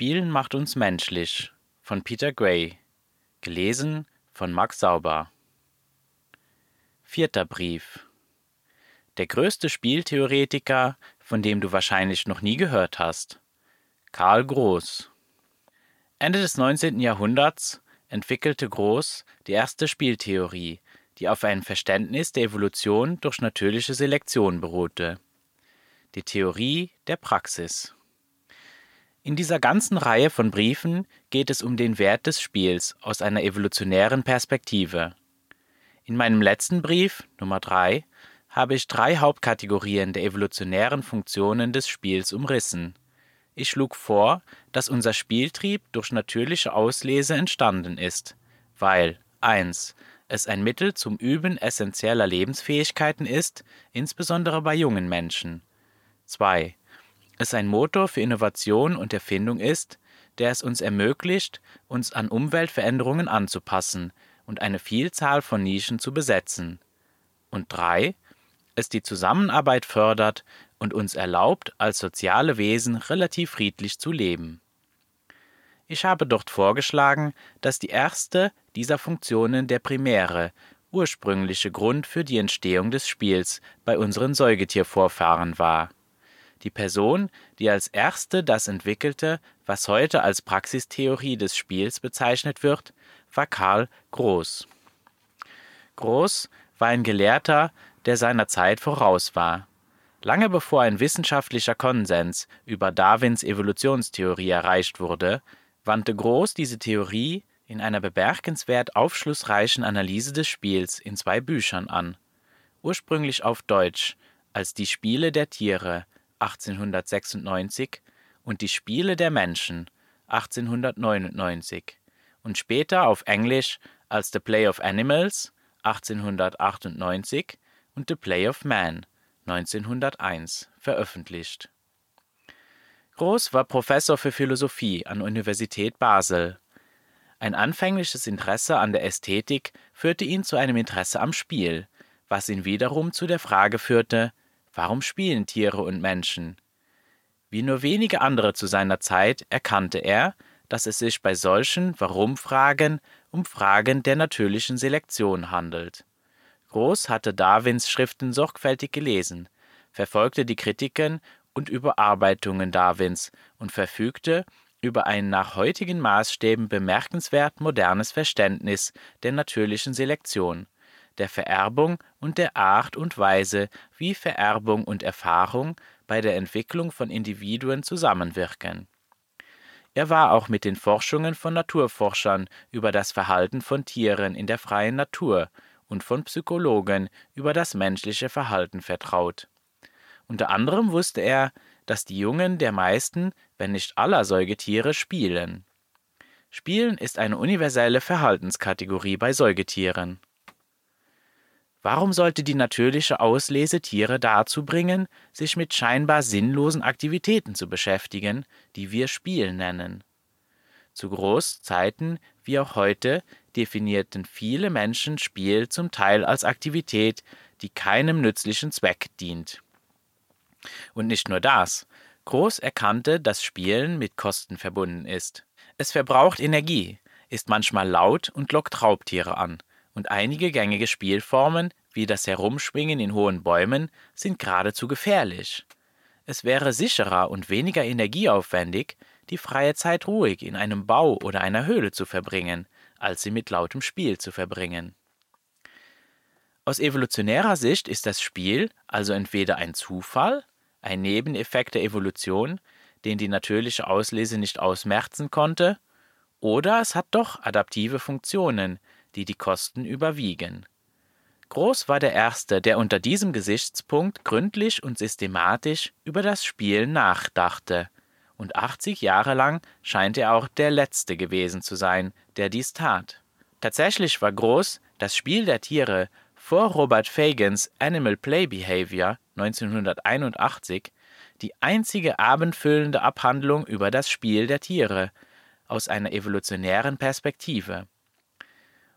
Spielen macht uns menschlich von Peter Gray. Gelesen von Max Sauber. Vierter Brief. Der größte Spieltheoretiker, von dem du wahrscheinlich noch nie gehört hast. Karl Groß. Ende des 19. Jahrhunderts entwickelte Groß die erste Spieltheorie, die auf einem Verständnis der Evolution durch natürliche Selektion beruhte. Die Theorie der Praxis. In dieser ganzen Reihe von Briefen geht es um den Wert des Spiels aus einer evolutionären Perspektive. In meinem letzten Brief, Nummer 3, habe ich drei Hauptkategorien der evolutionären Funktionen des Spiels umrissen. Ich schlug vor, dass unser Spieltrieb durch natürliche Auslese entstanden ist, weil 1. es ein Mittel zum Üben essentieller Lebensfähigkeiten ist, insbesondere bei jungen Menschen. 2 es ein Motor für Innovation und Erfindung ist, der es uns ermöglicht, uns an Umweltveränderungen anzupassen und eine Vielzahl von Nischen zu besetzen. Und drei, es die Zusammenarbeit fördert und uns erlaubt, als soziale Wesen relativ friedlich zu leben. Ich habe dort vorgeschlagen, dass die erste dieser Funktionen der primäre, ursprüngliche Grund für die Entstehung des Spiels bei unseren Säugetiervorfahren war die Person, die als erste das entwickelte, was heute als Praxistheorie des Spiels bezeichnet wird, war Karl Groß. Groß war ein Gelehrter, der seiner Zeit voraus war. Lange bevor ein wissenschaftlicher Konsens über Darwins Evolutionstheorie erreicht wurde, wandte Groß diese Theorie in einer bemerkenswert aufschlussreichen Analyse des Spiels in zwei Büchern an. Ursprünglich auf Deutsch als Die Spiele der Tiere 1896 und Die Spiele der Menschen 1899 und später auf Englisch als The Play of Animals 1898 und The Play of Man 1901 veröffentlicht. Groß war Professor für Philosophie an Universität Basel. Ein anfängliches Interesse an der Ästhetik führte ihn zu einem Interesse am Spiel, was ihn wiederum zu der Frage führte, Warum spielen Tiere und Menschen? Wie nur wenige andere zu seiner Zeit erkannte er, dass es sich bei solchen Warum-Fragen um Fragen der natürlichen Selektion handelt. Groß hatte Darwins Schriften sorgfältig gelesen, verfolgte die Kritiken und Überarbeitungen Darwins und verfügte über ein nach heutigen Maßstäben bemerkenswert modernes Verständnis der natürlichen Selektion der Vererbung und der Art und Weise, wie Vererbung und Erfahrung bei der Entwicklung von Individuen zusammenwirken. Er war auch mit den Forschungen von Naturforschern über das Verhalten von Tieren in der freien Natur und von Psychologen über das menschliche Verhalten vertraut. Unter anderem wusste er, dass die Jungen der meisten, wenn nicht aller Säugetiere spielen. Spielen ist eine universelle Verhaltenskategorie bei Säugetieren. Warum sollte die natürliche Auslese Tiere dazu bringen, sich mit scheinbar sinnlosen Aktivitäten zu beschäftigen, die wir Spiel nennen? Zu Großzeiten wie auch heute definierten viele Menschen Spiel zum Teil als Aktivität, die keinem nützlichen Zweck dient. Und nicht nur das. Groß erkannte, dass Spielen mit Kosten verbunden ist. Es verbraucht Energie, ist manchmal laut und lockt Raubtiere an und einige gängige Spielformen, wie das Herumschwingen in hohen Bäumen, sind geradezu gefährlich. Es wäre sicherer und weniger energieaufwendig, die freie Zeit ruhig in einem Bau oder einer Höhle zu verbringen, als sie mit lautem Spiel zu verbringen. Aus evolutionärer Sicht ist das Spiel also entweder ein Zufall, ein Nebeneffekt der Evolution, den die natürliche Auslese nicht ausmerzen konnte, oder es hat doch adaptive Funktionen, die die Kosten überwiegen. Groß war der Erste, der unter diesem Gesichtspunkt gründlich und systematisch über das Spiel nachdachte, und 80 Jahre lang scheint er auch der Letzte gewesen zu sein, der dies tat. Tatsächlich war Groß das Spiel der Tiere vor Robert Fagans Animal Play Behavior 1981 die einzige abendfüllende Abhandlung über das Spiel der Tiere aus einer evolutionären Perspektive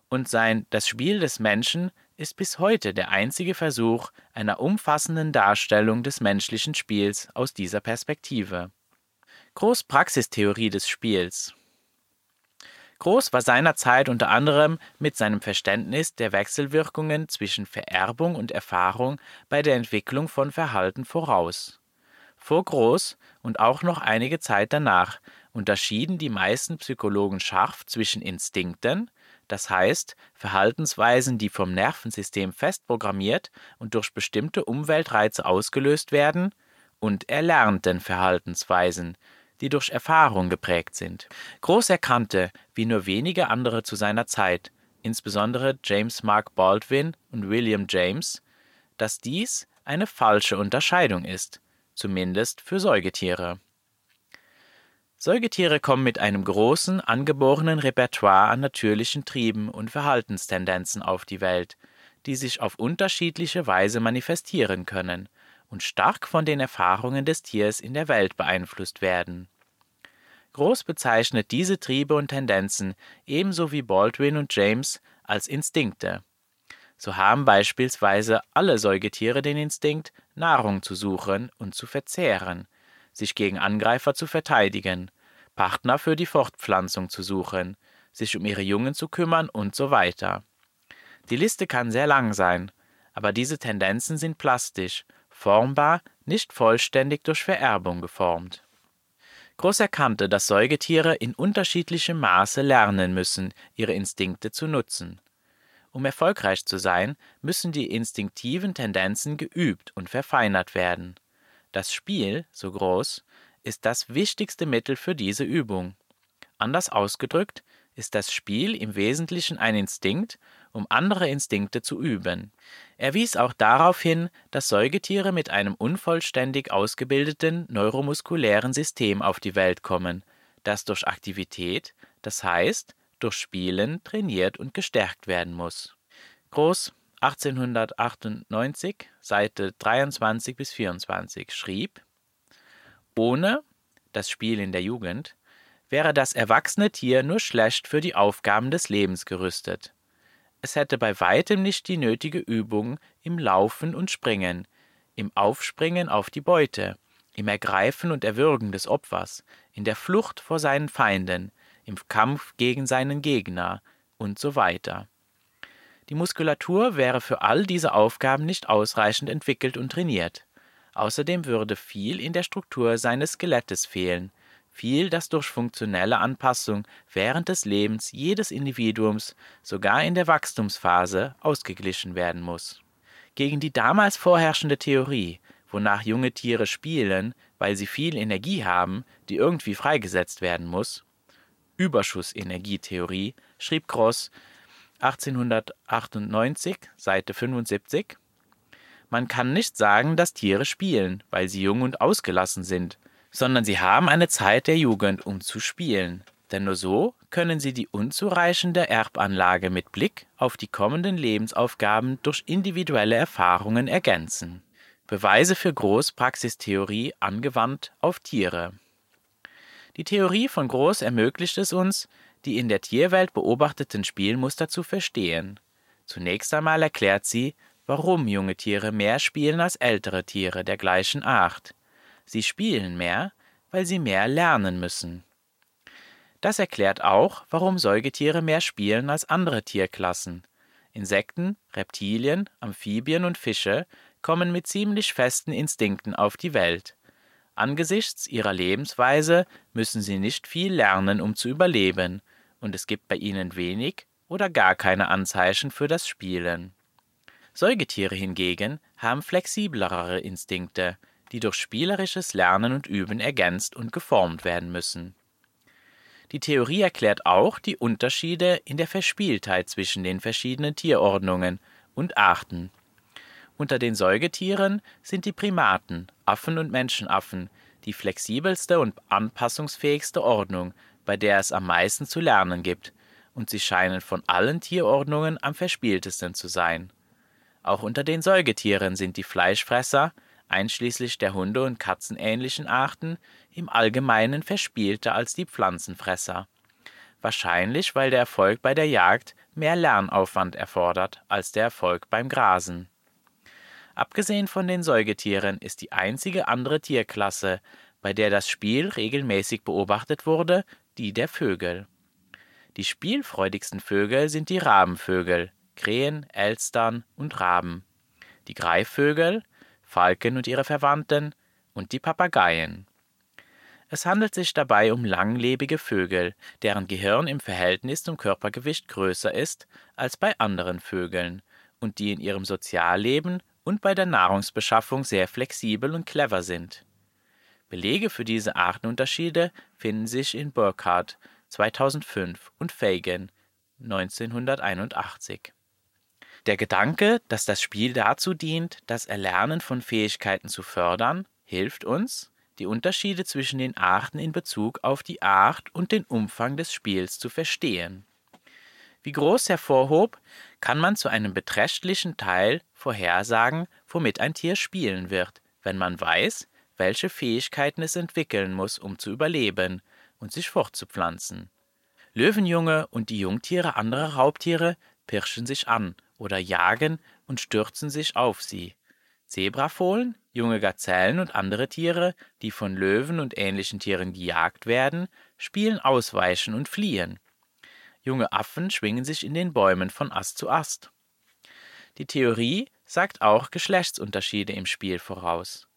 und sein Das Spiel des Menschen ist bis heute der einzige Versuch einer umfassenden Darstellung des menschlichen Spiels aus dieser Perspektive. Großpraxistheorie des Spiels Groß war seinerzeit unter anderem mit seinem Verständnis der Wechselwirkungen zwischen Vererbung und Erfahrung bei der Entwicklung von Verhalten voraus. Vor Groß und auch noch einige Zeit danach unterschieden die meisten Psychologen scharf zwischen Instinkten, das heißt Verhaltensweisen, die vom Nervensystem fest programmiert und durch bestimmte Umweltreize ausgelöst werden, und erlernten Verhaltensweisen, die durch Erfahrung geprägt sind. Groß erkannte, wie nur wenige andere zu seiner Zeit, insbesondere James Mark Baldwin und William James, dass dies eine falsche Unterscheidung ist, zumindest für Säugetiere. Säugetiere kommen mit einem großen, angeborenen Repertoire an natürlichen Trieben und Verhaltenstendenzen auf die Welt, die sich auf unterschiedliche Weise manifestieren können und stark von den Erfahrungen des Tiers in der Welt beeinflusst werden. Groß bezeichnet diese Triebe und Tendenzen ebenso wie Baldwin und James als Instinkte. So haben beispielsweise alle Säugetiere den Instinkt, Nahrung zu suchen und zu verzehren, sich gegen Angreifer zu verteidigen, Partner für die Fortpflanzung zu suchen, sich um ihre Jungen zu kümmern und so weiter. Die Liste kann sehr lang sein, aber diese Tendenzen sind plastisch, formbar, nicht vollständig durch Vererbung geformt. Groß erkannte, dass Säugetiere in unterschiedlichem Maße lernen müssen, ihre Instinkte zu nutzen. Um erfolgreich zu sein, müssen die instinktiven Tendenzen geübt und verfeinert werden. Das Spiel, so groß, ist das wichtigste Mittel für diese Übung. Anders ausgedrückt ist das Spiel im Wesentlichen ein Instinkt, um andere Instinkte zu üben. Er wies auch darauf hin, dass Säugetiere mit einem unvollständig ausgebildeten neuromuskulären System auf die Welt kommen, das durch Aktivität, das heißt durch Spielen, trainiert und gestärkt werden muss. Groß 1898, Seite 23 bis 24 schrieb: Ohne das Spiel in der Jugend wäre das erwachsene Tier nur schlecht für die Aufgaben des Lebens gerüstet. Es hätte bei weitem nicht die nötige Übung im Laufen und Springen, im Aufspringen auf die Beute, im Ergreifen und Erwürgen des Opfers, in der Flucht vor seinen Feinden, im Kampf gegen seinen Gegner und so weiter. Die Muskulatur wäre für all diese Aufgaben nicht ausreichend entwickelt und trainiert. Außerdem würde viel in der Struktur seines Skelettes fehlen, viel, das durch funktionelle Anpassung während des Lebens jedes Individuums, sogar in der Wachstumsphase, ausgeglichen werden muss. Gegen die damals vorherrschende Theorie, wonach junge Tiere spielen, weil sie viel Energie haben, die irgendwie freigesetzt werden muss, Überschussenergietheorie, schrieb Gross 1898, Seite 75, man kann nicht sagen, dass Tiere spielen, weil sie jung und ausgelassen sind, sondern sie haben eine Zeit der Jugend, um zu spielen, denn nur so können sie die unzureichende Erbanlage mit Blick auf die kommenden Lebensaufgaben durch individuelle Erfahrungen ergänzen. Beweise für Groß-Praxistheorie angewandt auf Tiere. Die Theorie von Groß ermöglicht es uns, die in der Tierwelt beobachteten Spielmuster zu verstehen. Zunächst einmal erklärt sie, warum junge Tiere mehr spielen als ältere Tiere der gleichen Art. Sie spielen mehr, weil sie mehr lernen müssen. Das erklärt auch, warum Säugetiere mehr spielen als andere Tierklassen. Insekten, Reptilien, Amphibien und Fische kommen mit ziemlich festen Instinkten auf die Welt. Angesichts ihrer Lebensweise müssen sie nicht viel lernen, um zu überleben, und es gibt bei ihnen wenig oder gar keine Anzeichen für das Spielen. Säugetiere hingegen haben flexiblere Instinkte, die durch spielerisches Lernen und Üben ergänzt und geformt werden müssen. Die Theorie erklärt auch die Unterschiede in der Verspieltheit zwischen den verschiedenen Tierordnungen und Arten. Unter den Säugetieren sind die Primaten, Affen und Menschenaffen, die flexibelste und anpassungsfähigste Ordnung, bei der es am meisten zu lernen gibt, und sie scheinen von allen Tierordnungen am verspieltesten zu sein. Auch unter den Säugetieren sind die Fleischfresser, einschließlich der Hunde- und Katzenähnlichen Arten, im Allgemeinen verspielter als die Pflanzenfresser. Wahrscheinlich, weil der Erfolg bei der Jagd mehr Lernaufwand erfordert als der Erfolg beim Grasen. Abgesehen von den Säugetieren ist die einzige andere Tierklasse, bei der das Spiel regelmäßig beobachtet wurde, die der Vögel. Die spielfreudigsten Vögel sind die Rabenvögel, Krähen, Elstern und Raben, die Greifvögel, Falken und ihre Verwandten und die Papageien. Es handelt sich dabei um langlebige Vögel, deren Gehirn im Verhältnis zum Körpergewicht größer ist als bei anderen Vögeln und die in ihrem Sozialleben und bei der Nahrungsbeschaffung sehr flexibel und clever sind. Belege für diese Artenunterschiede finden sich in Burkhardt 2005 und Fagan 1981. Der Gedanke, dass das Spiel dazu dient, das Erlernen von Fähigkeiten zu fördern, hilft uns, die Unterschiede zwischen den Arten in Bezug auf die Art und den Umfang des Spiels zu verstehen. Wie Groß hervorhob, kann man zu einem beträchtlichen Teil vorhersagen, womit ein Tier spielen wird, wenn man weiß, welche Fähigkeiten es entwickeln muss, um zu überleben und sich fortzupflanzen. Löwenjunge und die Jungtiere anderer Raubtiere pirschen sich an oder jagen und stürzen sich auf sie. Zebrafohlen, junge Gazellen und andere Tiere, die von Löwen und ähnlichen Tieren gejagt werden, spielen Ausweichen und Fliehen. Junge Affen schwingen sich in den Bäumen von Ast zu Ast. Die Theorie sagt auch Geschlechtsunterschiede im Spiel voraus.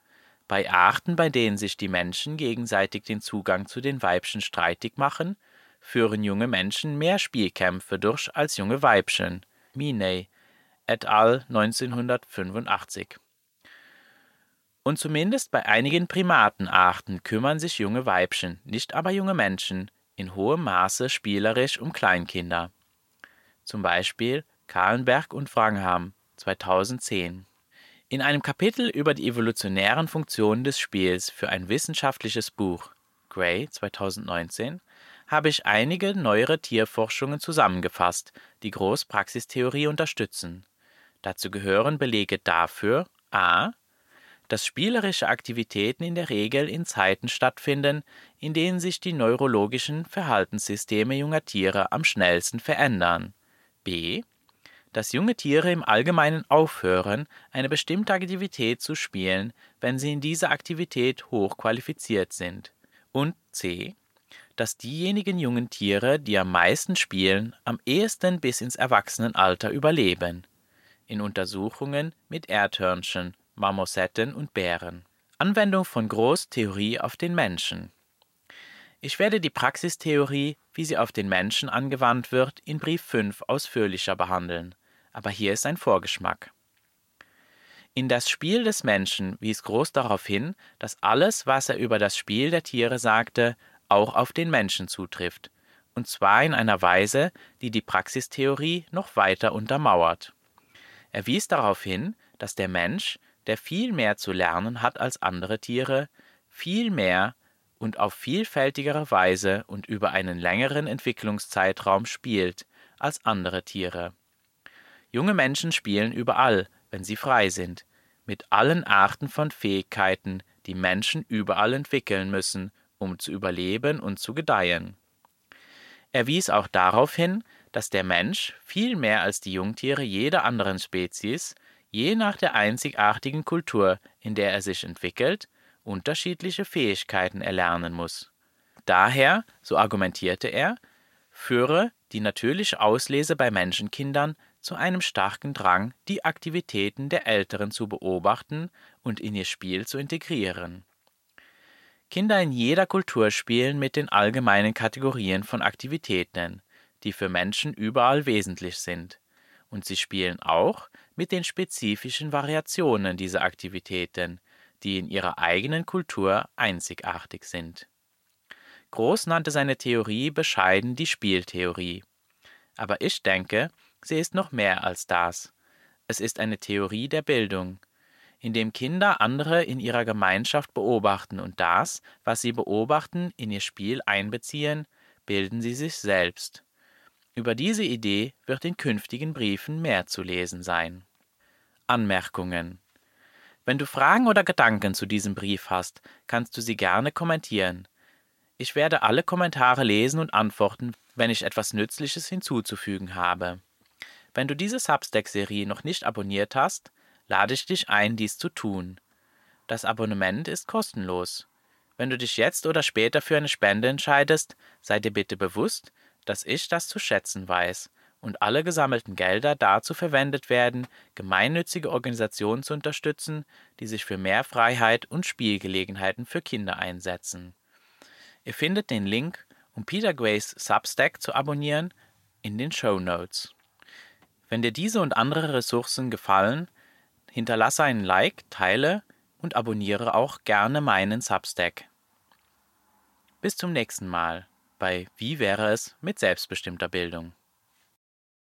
Bei Arten, bei denen sich die Menschen gegenseitig den Zugang zu den Weibchen streitig machen, führen junge Menschen mehr Spielkämpfe durch als junge Weibchen. Miney et al. 1985. Und zumindest bei einigen Primatenarten kümmern sich junge Weibchen, nicht aber junge Menschen, in hohem Maße spielerisch um Kleinkinder. Zum Beispiel Kahlenberg und Wrangham 2010. In einem Kapitel über die evolutionären Funktionen des Spiels für ein wissenschaftliches Buch Gray 2019 habe ich einige neuere Tierforschungen zusammengefasst, die Großpraxistheorie unterstützen. Dazu gehören Belege dafür a dass spielerische Aktivitäten in der Regel in Zeiten stattfinden, in denen sich die neurologischen Verhaltenssysteme junger Tiere am schnellsten verändern. b. dass junge Tiere im Allgemeinen aufhören, eine bestimmte Aktivität zu spielen, wenn sie in dieser Aktivität hochqualifiziert sind. Und c. dass diejenigen jungen Tiere, die am meisten spielen, am ehesten bis ins Erwachsenenalter überleben. In Untersuchungen mit Erdhörnchen Marmosetten und Bären. Anwendung von Großtheorie auf den Menschen. Ich werde die Praxistheorie, wie sie auf den Menschen angewandt wird, in Brief 5 ausführlicher behandeln, aber hier ist ein Vorgeschmack. In das Spiel des Menschen wies Groß darauf hin, dass alles, was er über das Spiel der Tiere sagte, auch auf den Menschen zutrifft, und zwar in einer Weise, die die Praxistheorie noch weiter untermauert. Er wies darauf hin, dass der Mensch, der viel mehr zu lernen hat als andere Tiere, viel mehr und auf vielfältigere Weise und über einen längeren Entwicklungszeitraum spielt als andere Tiere. Junge Menschen spielen überall, wenn sie frei sind, mit allen Arten von Fähigkeiten, die Menschen überall entwickeln müssen, um zu überleben und zu gedeihen. Er wies auch darauf hin, dass der Mensch viel mehr als die Jungtiere jeder anderen Spezies je nach der einzigartigen Kultur, in der er sich entwickelt, unterschiedliche Fähigkeiten erlernen muss. Daher, so argumentierte er, führe die natürliche Auslese bei Menschenkindern zu einem starken Drang, die Aktivitäten der Älteren zu beobachten und in ihr Spiel zu integrieren. Kinder in jeder Kultur spielen mit den allgemeinen Kategorien von Aktivitäten, die für Menschen überall wesentlich sind, und sie spielen auch mit den spezifischen Variationen dieser Aktivitäten, die in ihrer eigenen Kultur einzigartig sind. Groß nannte seine Theorie bescheiden die Spieltheorie. Aber ich denke, sie ist noch mehr als das. Es ist eine Theorie der Bildung, in dem Kinder andere in ihrer Gemeinschaft beobachten und das, was sie beobachten, in ihr Spiel einbeziehen, bilden sie sich selbst. Über diese Idee wird in künftigen Briefen mehr zu lesen sein. Anmerkungen Wenn du Fragen oder Gedanken zu diesem Brief hast, kannst du sie gerne kommentieren. Ich werde alle Kommentare lesen und antworten, wenn ich etwas Nützliches hinzuzufügen habe. Wenn du diese Substack-Serie noch nicht abonniert hast, lade ich dich ein, dies zu tun. Das Abonnement ist kostenlos. Wenn du dich jetzt oder später für eine Spende entscheidest, sei dir bitte bewusst, dass ich das zu schätzen weiß und alle gesammelten Gelder dazu verwendet werden, gemeinnützige Organisationen zu unterstützen, die sich für mehr Freiheit und Spielgelegenheiten für Kinder einsetzen. Ihr findet den Link, um Peter Grays Substack zu abonnieren, in den Show Notes. Wenn dir diese und andere Ressourcen gefallen, hinterlasse einen Like, teile und abonniere auch gerne meinen Substack. Bis zum nächsten Mal bei Wie wäre es mit selbstbestimmter Bildung?